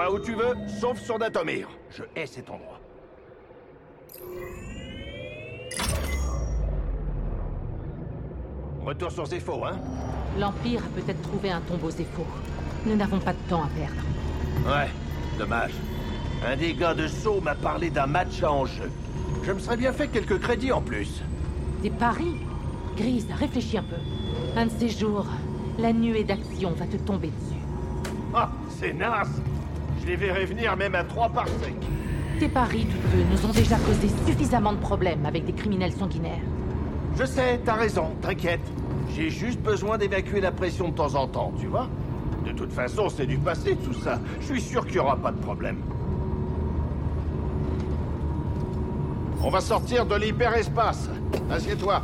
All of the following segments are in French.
Va où tu veux, sauf sur Datomir. Je hais cet endroit. Retour sur Zepho, hein L'Empire a peut-être trouvé un tombeau Zepho. Nous n'avons pas de temps à perdre. Ouais, dommage. Un des gars de Sceaux m'a parlé d'un match à enjeu. Je me serais bien fait quelques crédits en plus. Des paris Grise, réfléchis un peu. Un de ces jours, la nuée d'action va te tomber dessus. Ah, c'est naze Je les verrai venir même à trois par sec. Tes paris, tous deux, nous ont déjà causé suffisamment de problèmes avec des criminels sanguinaires. Je sais, t'as raison, t'inquiète. J'ai juste besoin d'évacuer la pression de temps en temps, tu vois De toute façon, c'est du passé tout ça. Je suis sûr qu'il n'y aura pas de problème. On va sortir de l'hyperespace. Assieds-toi.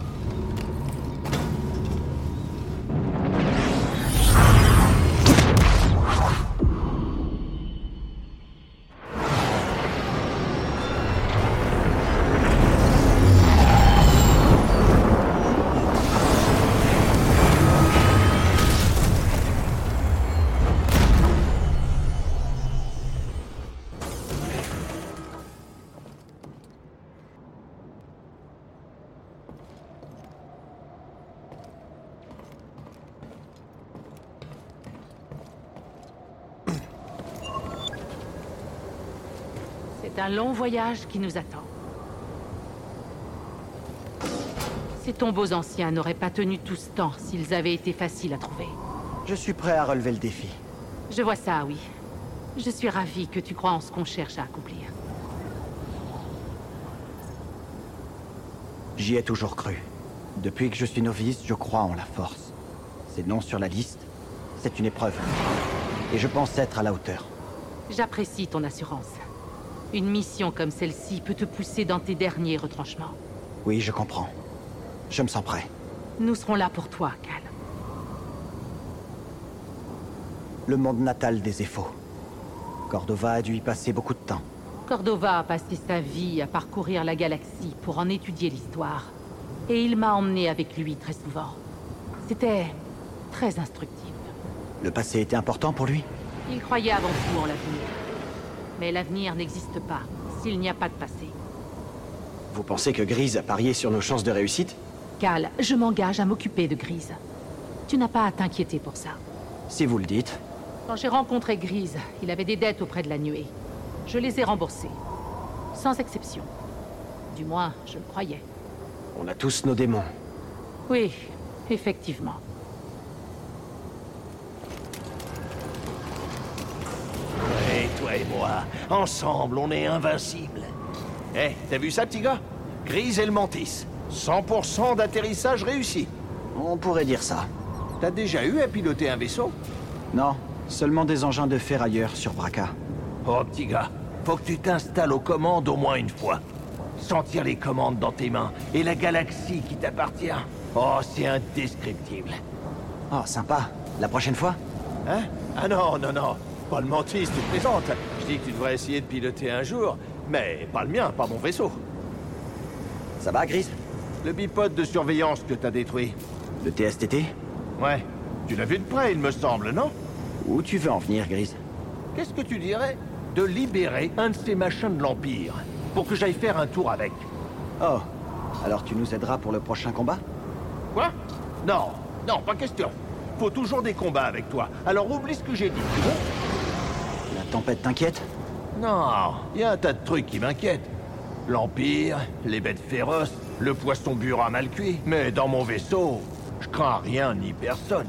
C'est un long voyage qui nous attend. Ces tombeaux anciens n'auraient pas tenu tout ce temps s'ils avaient été faciles à trouver. Je suis prêt à relever le défi. Je vois ça, oui. Je suis ravi que tu crois en ce qu'on cherche à accomplir. J'y ai toujours cru. Depuis que je suis novice, je crois en la force. C'est non sur la liste, c'est une épreuve. Et je pense être à la hauteur. J'apprécie ton assurance. Une mission comme celle-ci peut te pousser dans tes derniers retranchements. Oui, je comprends. Je me sens prêt. Nous serons là pour toi, Cal. Le monde natal des Ephos. Cordova a dû y passer beaucoup de temps. Cordova a passé sa vie à parcourir la galaxie pour en étudier l'histoire. Et il m'a emmené avec lui très souvent. C'était très instructif. Le passé était important pour lui Il croyait avant tout en l'avenir. Mais l'avenir n'existe pas s'il n'y a pas de passé. Vous pensez que Grise a parié sur nos chances de réussite? Cal, je m'engage à m'occuper de Grise. Tu n'as pas à t'inquiéter pour ça. Si vous le dites. Quand j'ai rencontré Grise, il avait des dettes auprès de la nuée. Je les ai remboursées. Sans exception. Du moins, je le croyais. On a tous nos démons. Oui, effectivement. Toi et moi, ensemble, on est invincibles. Eh, t'as vu ça, petit gars? Grise et le Mantis. 100% d'atterrissage réussi. On pourrait dire ça. T'as déjà eu à piloter un vaisseau? Non, seulement des engins de ferrailleurs sur Braca. Oh, petit gars, faut que tu t'installes aux commandes au moins une fois. Sentir les commandes dans tes mains et la galaxie qui t'appartient. Oh, c'est indescriptible. Oh, sympa. La prochaine fois? Hein? Ah non, non, non. Pas le Mantis, tu te présentes. Je dis que tu devrais essayer de piloter un jour, mais pas le mien, pas mon vaisseau. Ça va, Grise Le bipode de surveillance que t'as détruit. Le TSTT Ouais. Tu l'as vu de près, il me semble, non? Où tu veux en venir, Grise Qu'est-ce que tu dirais de libérer un de ces machins de l'Empire pour que j'aille faire un tour avec? Oh, alors tu nous aideras pour le prochain combat? Quoi? Non, non, pas question. Faut toujours des combats avec toi. Alors oublie ce que j'ai dit, tu tempête t'inquiète Non, il y a un tas de trucs qui m'inquiètent. L'Empire, les bêtes féroces, le poisson burin mal cuit. Mais dans mon vaisseau, je crains rien ni personne.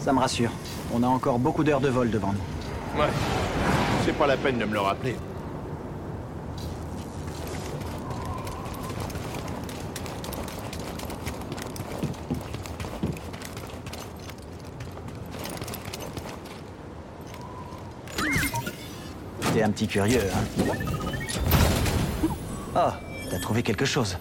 Ça me rassure. On a encore beaucoup d'heures de vol devant nous. Ouais, c'est pas la peine de me le rappeler. T'es un petit curieux, hein Oh, t'as trouvé quelque chose.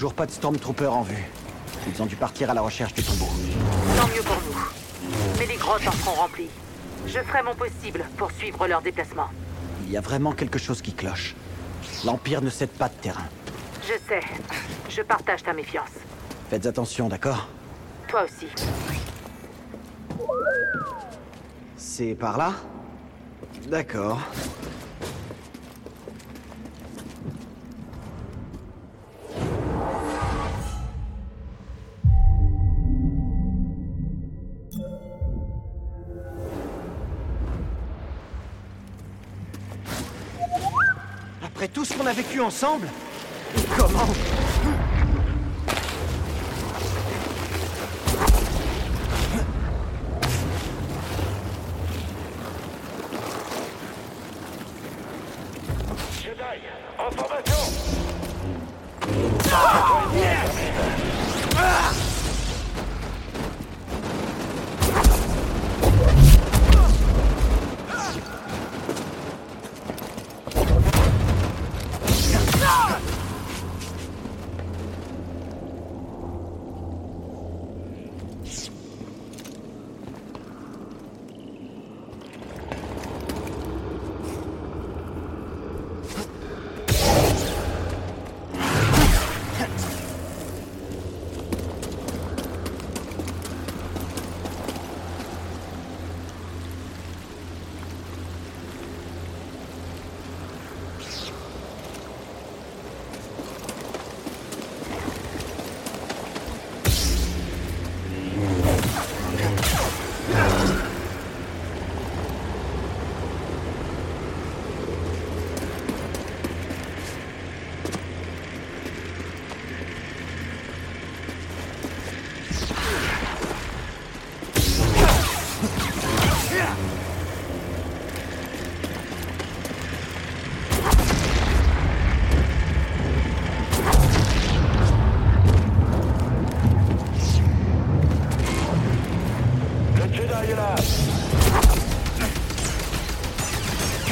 Toujours pas de Stormtrooper en vue. Ils ont dû partir à la recherche du tombeau. Tant mieux pour nous. Mais les grottes en seront remplies. Je ferai mon possible pour suivre leur déplacement. Il y a vraiment quelque chose qui cloche. L'Empire ne cède pas de terrain. Je sais. Je partage ta méfiance. Faites attention, d'accord Toi aussi. C'est par là? D'accord. Après tout ce qu'on a vécu ensemble Comment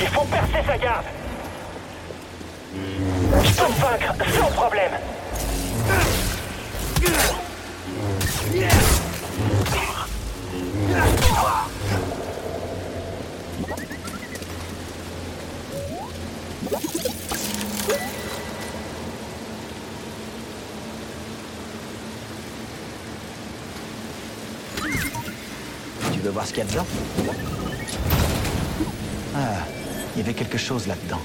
Il faut percer sa garde. Je peux te vaincre sans problème. Tu veux voir ce qu'il y a dedans? Ah, il y avait quelque chose là-dedans.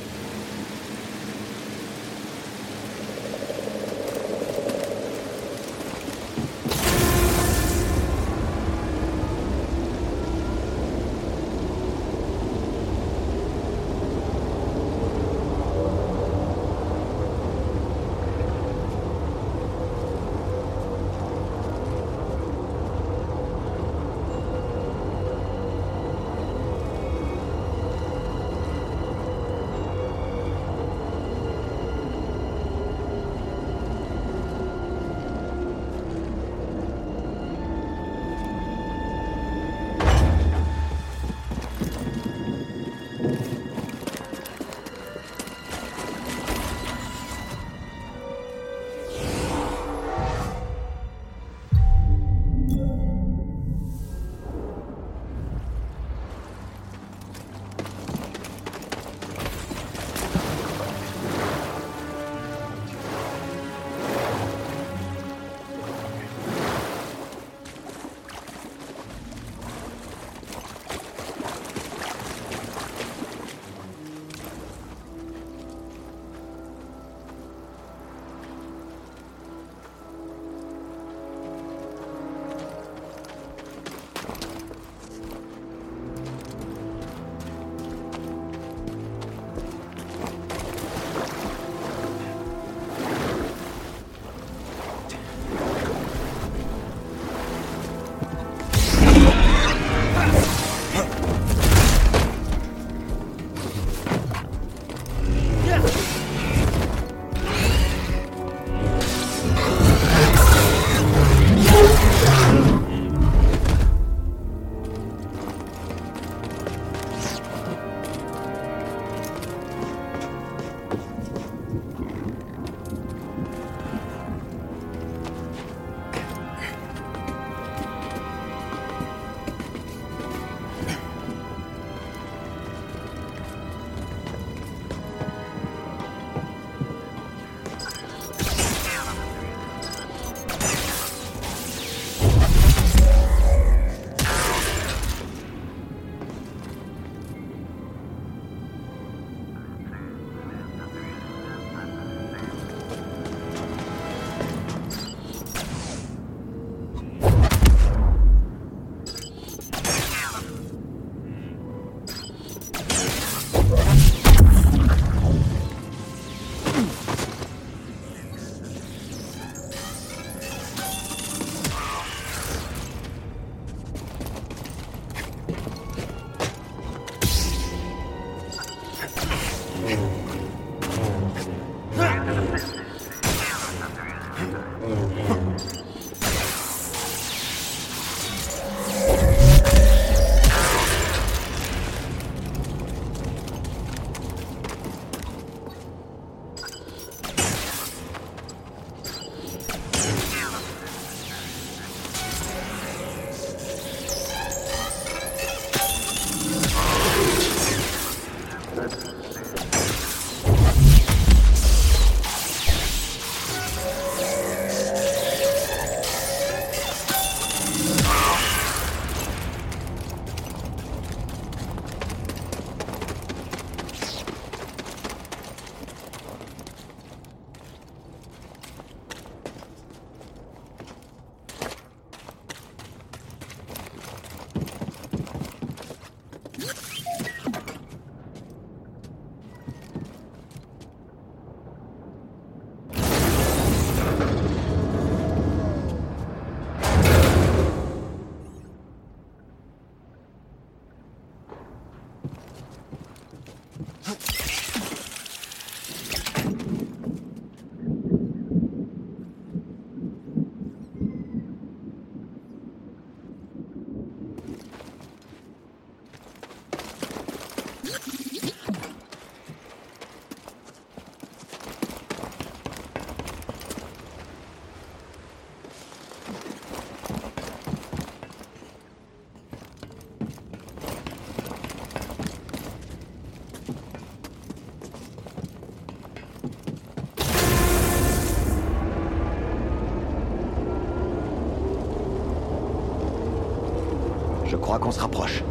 Qu'on se rapproche.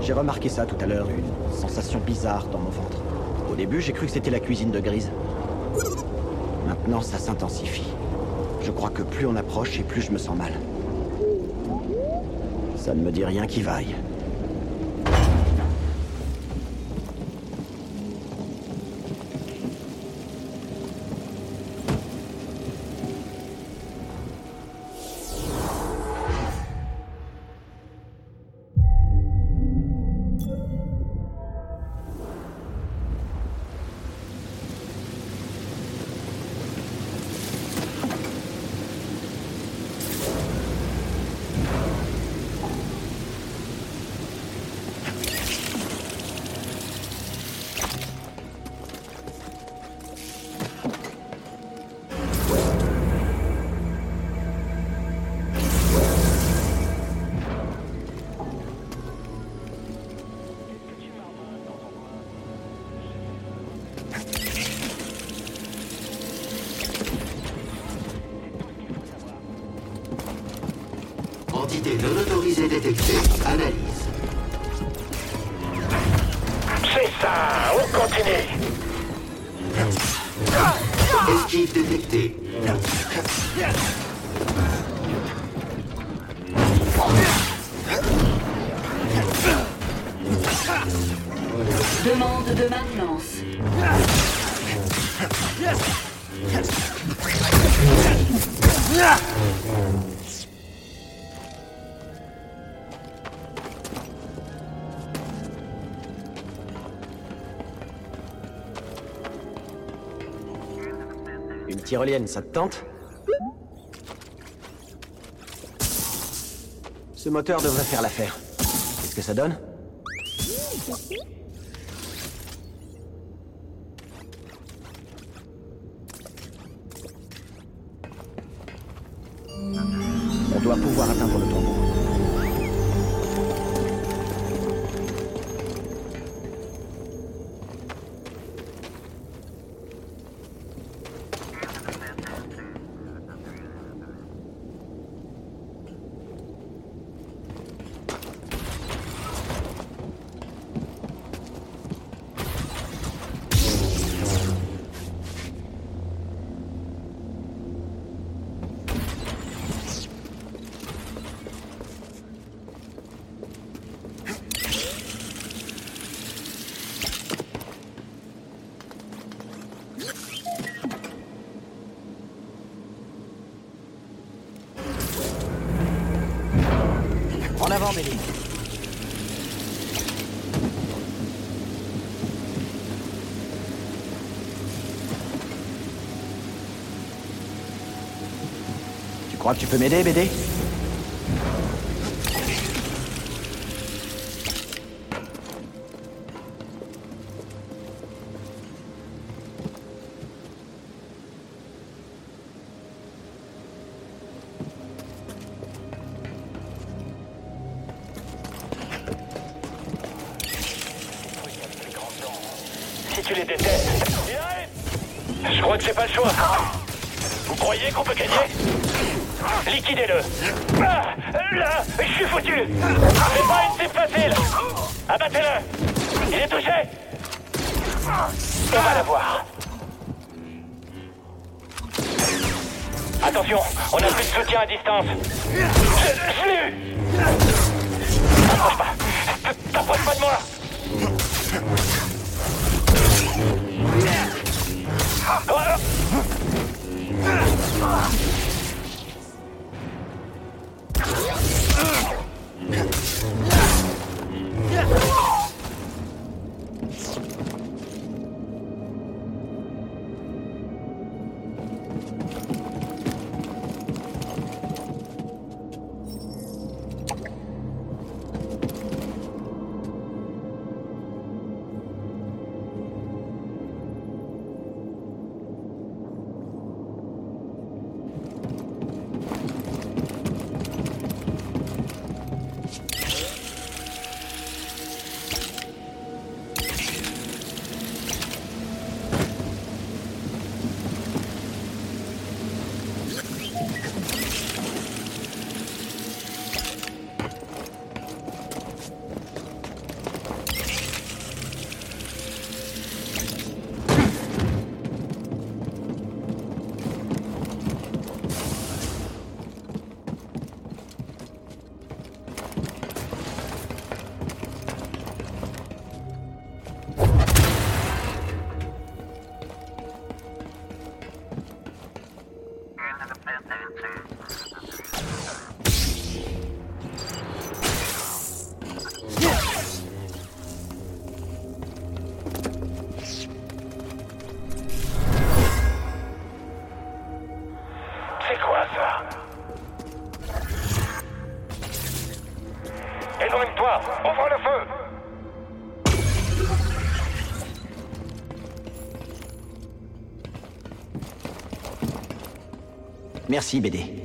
J'ai remarqué ça tout à l'heure, une sensation bizarre dans mon ventre. Au début, j'ai cru que c'était la cuisine de Grise. Maintenant, ça s'intensifie. Je crois que plus on approche et plus je me sens mal. Ça ne me dit rien qui vaille. Entité non autorisée détectée. Analyse. C'est ça, on continue. Esquive détectée. Demande de maintenance. Tyrolienne, ça te tente Ce moteur devrait faire l'affaire. Qu'est-ce que ça donne On doit pouvoir atteindre le tombeau. Crois que tu peux m'aider, BD Merci, BD.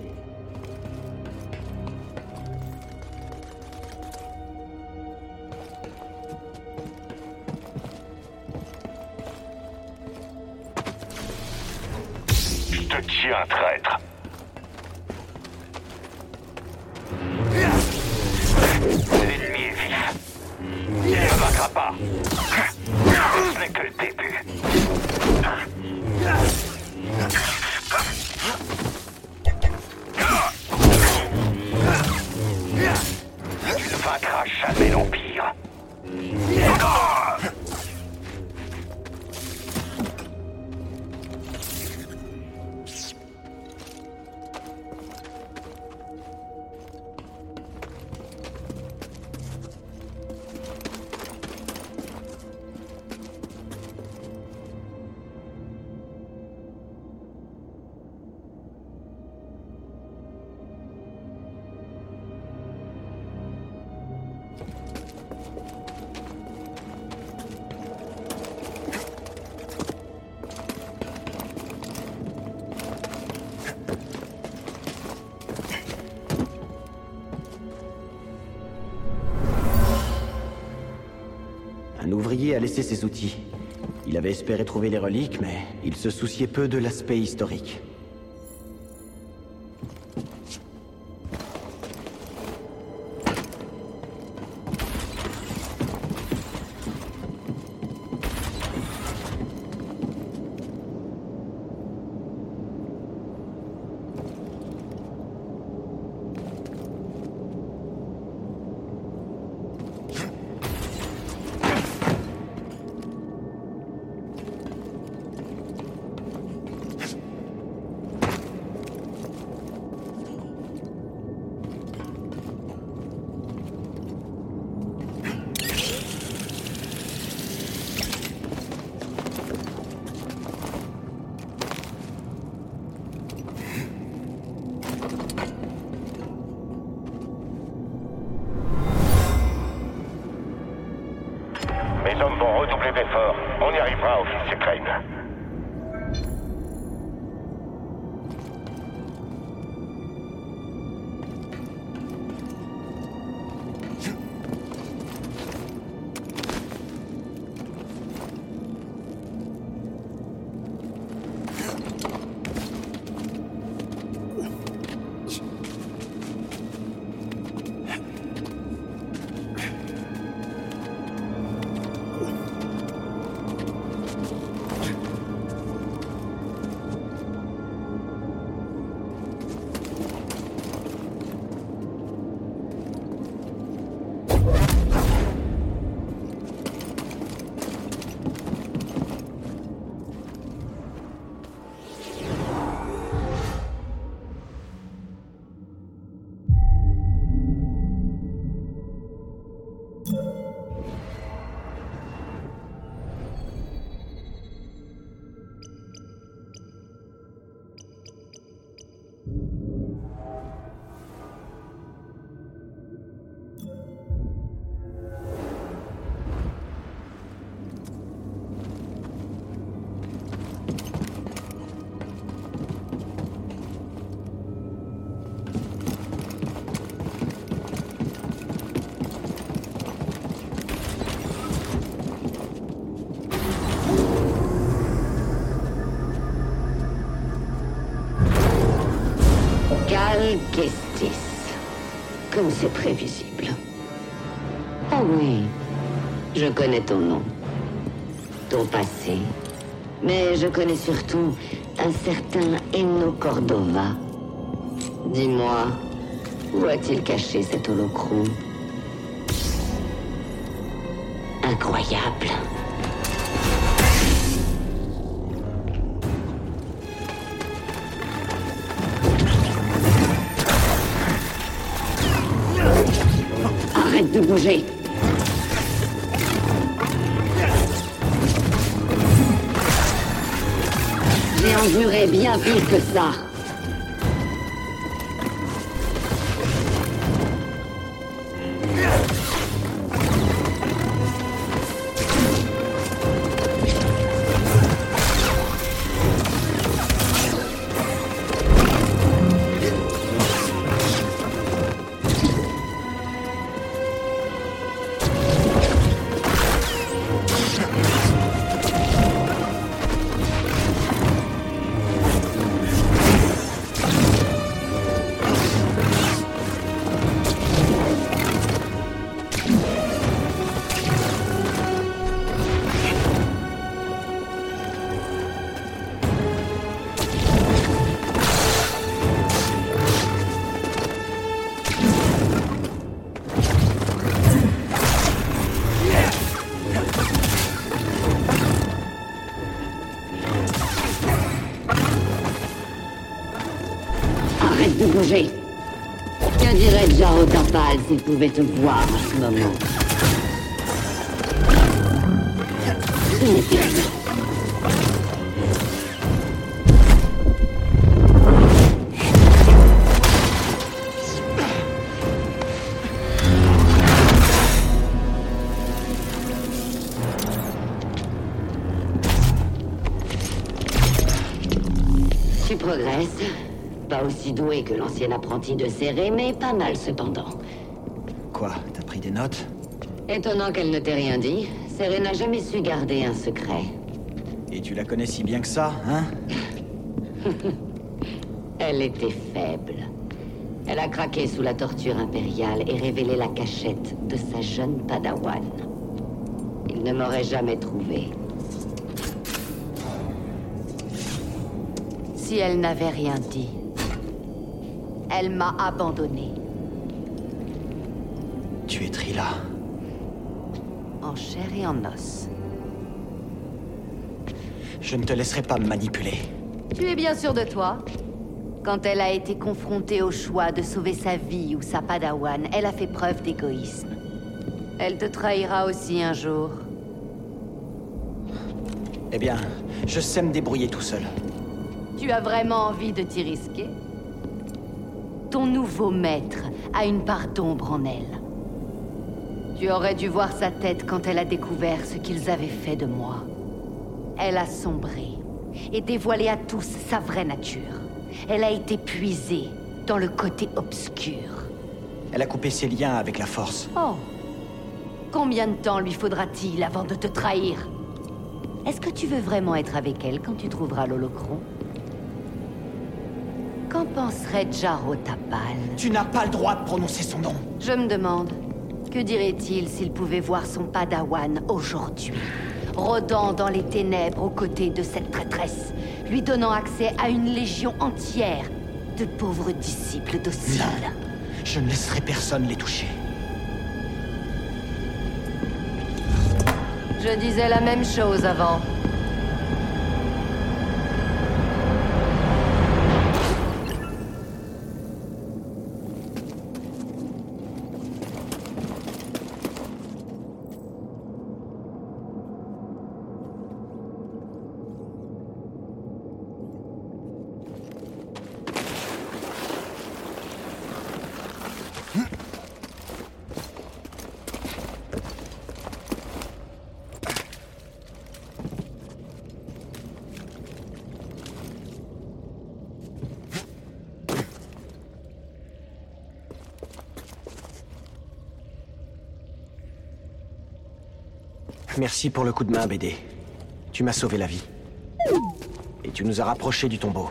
Ouvrier a laissé ses outils. Il avait espéré trouver les reliques, mais il se souciait peu de l'aspect historique. Kestis. Comme c'est prévisible. Oh oui, je connais ton nom, ton passé, mais je connais surtout un certain Eno Cordova. Dis-moi, où a-t-il caché cet holocron? Incroyable. J'ai enduré bien pire que ça. Que dirait Jaro Tapal s'il pouvait te voir en ce moment? Aussi doué que l'ancien apprenti de Serré, mais pas mal cependant. Quoi T'as pris des notes? Étonnant qu'elle ne t'ait rien dit. Serré n'a jamais su garder un secret. Et tu la connais si bien que ça, hein? Elle était faible. Elle a craqué sous la torture impériale et révélé la cachette de sa jeune padawan. Il ne m'aurait jamais trouvé. Si elle n'avait rien dit, elle m'a abandonné Tu es Trila. en chair et en os. Je ne te laisserai pas me manipuler. Tu es bien sûr de toi Quand elle a été confrontée au choix de sauver sa vie ou sa padawan, elle a fait preuve d'égoïsme. Elle te trahira aussi un jour. Eh bien, je sais me débrouiller tout seul. Tu as vraiment envie de t'y risquer? Ton nouveau maître a une part d'ombre en elle. Tu aurais dû voir sa tête quand elle a découvert ce qu'ils avaient fait de moi. Elle a sombré et dévoilé à tous sa vraie nature. Elle a été puisée dans le côté obscur. Elle a coupé ses liens avec la force. Oh Combien de temps lui faudra-t-il avant de te trahir? Est-ce que tu veux vraiment être avec elle quand tu trouveras l'holocron? Qu'en penserait Jaro Tapal? Tu n'as pas le droit de prononcer son nom. Je me demande, que dirait-il s'il pouvait voir son padawan aujourd'hui Rôdant dans les ténèbres aux côtés de cette traîtresse, lui donnant accès à une légion entière de pauvres disciples dociles. Je ne laisserai personne les toucher. Je disais la même chose avant. Merci pour le coup de main, BD. Tu m'as sauvé la vie. Et tu nous as rapprochés du tombeau.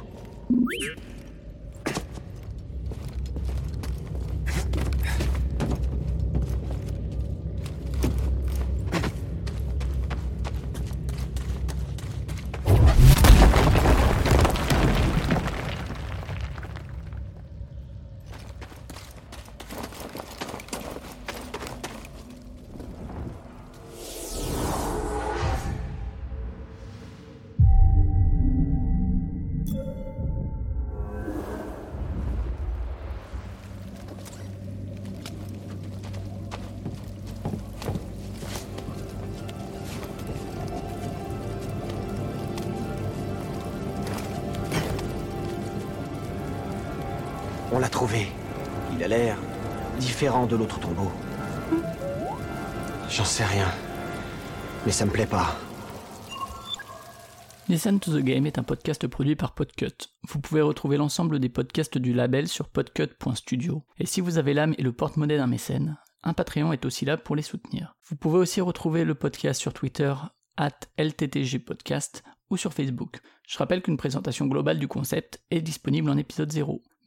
Il a l'air différent de l'autre tombeau. J'en sais rien. Mais ça me plaît pas. Listen to the Game est un podcast produit par Podcut. Vous pouvez retrouver l'ensemble des podcasts du label sur podcut.studio. Et si vous avez l'âme et le porte-monnaie d'un mécène, un Patreon est aussi là pour les soutenir. Vous pouvez aussi retrouver le podcast sur Twitter, at LTTGpodcast, ou sur Facebook. Je rappelle qu'une présentation globale du concept est disponible en épisode 0.